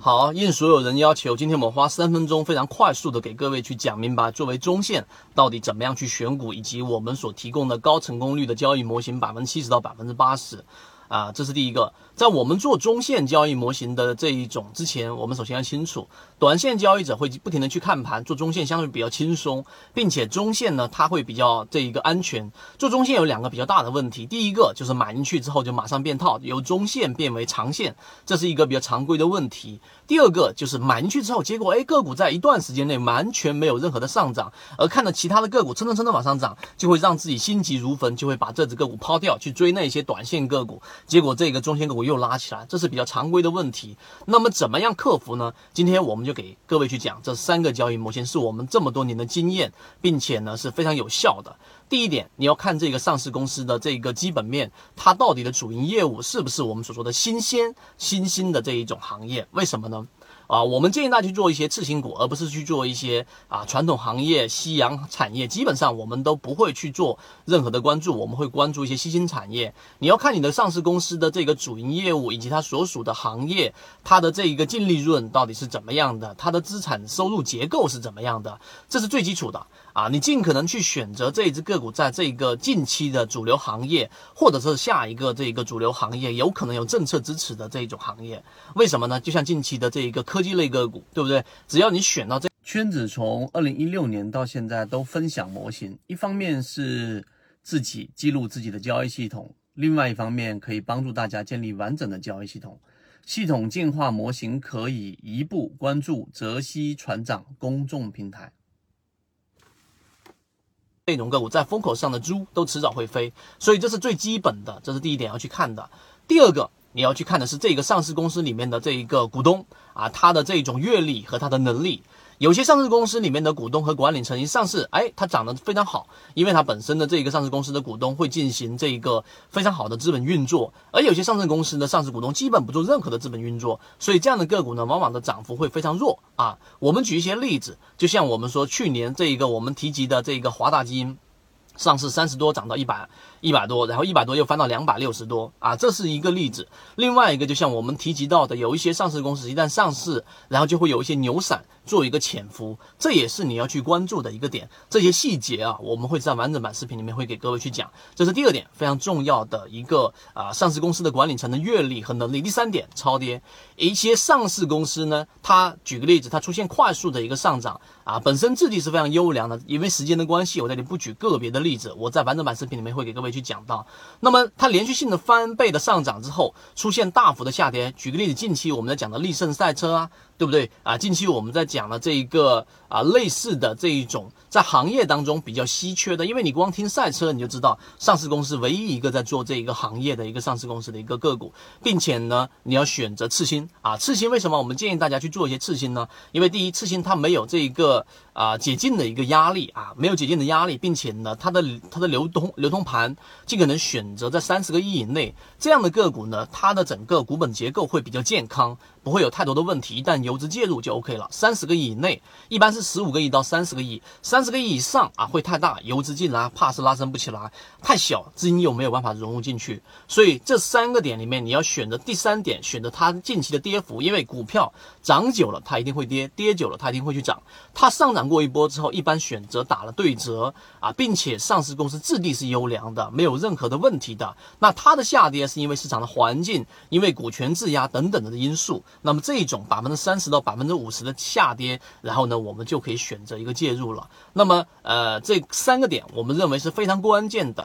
好，应所有人要求，今天我们花三分钟，非常快速的给各位去讲明白，作为中线到底怎么样去选股，以及我们所提供的高成功率的交易模型，百分之七十到百分之八十。啊，这是第一个，在我们做中线交易模型的这一种之前，我们首先要清楚，短线交易者会不停的去看盘，做中线相对比较轻松，并且中线呢，它会比较这一个安全。做中线有两个比较大的问题，第一个就是买进去之后就马上变套，由中线变为长线，这是一个比较常规的问题。第二个就是买进去之后，结果哎个股在一段时间内完全没有任何的上涨，而看着其他的个股蹭蹭蹭的往上涨，就会让自己心急如焚，就会把这只个股抛掉，去追那些短线个股。结果这个中线个股又拉起来，这是比较常规的问题。那么怎么样克服呢？今天我们就给各位去讲这三个交易模型，是我们这么多年的经验，并且呢是非常有效的。第一点，你要看这个上市公司的这个基本面，它到底的主营业务是不是我们所说的新鲜、新兴的这一种行业？为什么呢？啊，我们建议大家去做一些次新股，而不是去做一些啊传统行业、夕阳产业。基本上我们都不会去做任何的关注，我们会关注一些新兴产业。你要看你的上市公司的这个主营业务以及它所属的行业，它的这一个净利润到底是怎么样的，它的资产收入结构是怎么样的，这是最基础的啊。你尽可能去选择这一只个股在这个近期的主流行业，或者是下一个这个主流行业有可能有政策支持的这一种行业。为什么呢？就像近期的这一个科。科技类个股，对不对？只要你选到这圈子，从二零一六年到现在都分享模型。一方面是自己记录自己的交易系统，另外一方面可以帮助大家建立完整的交易系统。系统进化模型可以一步关注泽西船长公众平台。内容个股在风口上的猪都迟早会飞，所以这是最基本的，这是第一点要去看的。第二个。你要去看的是这个上市公司里面的这一个股东啊，他的这种阅历和他的能力。有些上市公司里面的股东和管理层一上市，哎，它涨得非常好，因为它本身的这个上市公司的股东会进行这一个非常好的资本运作。而有些上市公司的上市股东基本不做任何的资本运作，所以这样的个股呢，往往的涨幅会非常弱啊。我们举一些例子，就像我们说去年这一个我们提及的这个华大基因。上市三十多涨到一百一百多，然后一百多又翻到两百六十多啊，这是一个例子。另外一个就像我们提及到的，有一些上市公司一旦上市，然后就会有一些牛散做一个潜伏，这也是你要去关注的一个点。这些细节啊，我们会在完整版视频里面会给各位去讲。这是第二点非常重要的一个啊，上市公司的管理层的阅历和能力。第三点，超跌。一些上市公司呢，它举个例子，它出现快速的一个上涨啊，本身质地是非常优良的，因为时间的关系，我这里不举个别的例。子，我在完整版视频里面会给各位去讲到。那么它连续性的翻倍的上涨之后，出现大幅的下跌。举个例子，近期我们在讲的力胜赛车啊。对不对啊？近期我们在讲的这一个啊，类似的这一种在行业当中比较稀缺的，因为你光听赛车你就知道，上市公司唯一一个在做这一个行业的一个上市公司的一个个股，并且呢，你要选择次新啊，次新为什么我们建议大家去做一些次新呢？因为第一，次新它没有这一个啊解禁的一个压力啊，没有解禁的压力，并且呢，它的它的流通流通盘尽可能选择在三十个亿以内这样的个股呢，它的整个股本结构会比较健康。不会有太多的问题，一旦游资介入就 OK 了。三十个亿以内，一般是十五个亿到三十个亿，三十个亿以上啊会太大，游资进来怕是拉升不起来；太小，资金又没有办法融入进去。所以这三个点里面，你要选择第三点，选择它近期的跌幅，因为股票涨久了它一定会跌，跌久了它一定会去涨。它上涨过一波之后，一般选择打了对折啊，并且上市公司质地是优良的，没有任何的问题的。那它的下跌是因为市场的环境，因为股权质押等等的因素。那么这种百分之三十到百分之五十的下跌，然后呢，我们就可以选择一个介入了。那么，呃，这三个点我们认为是非常关键的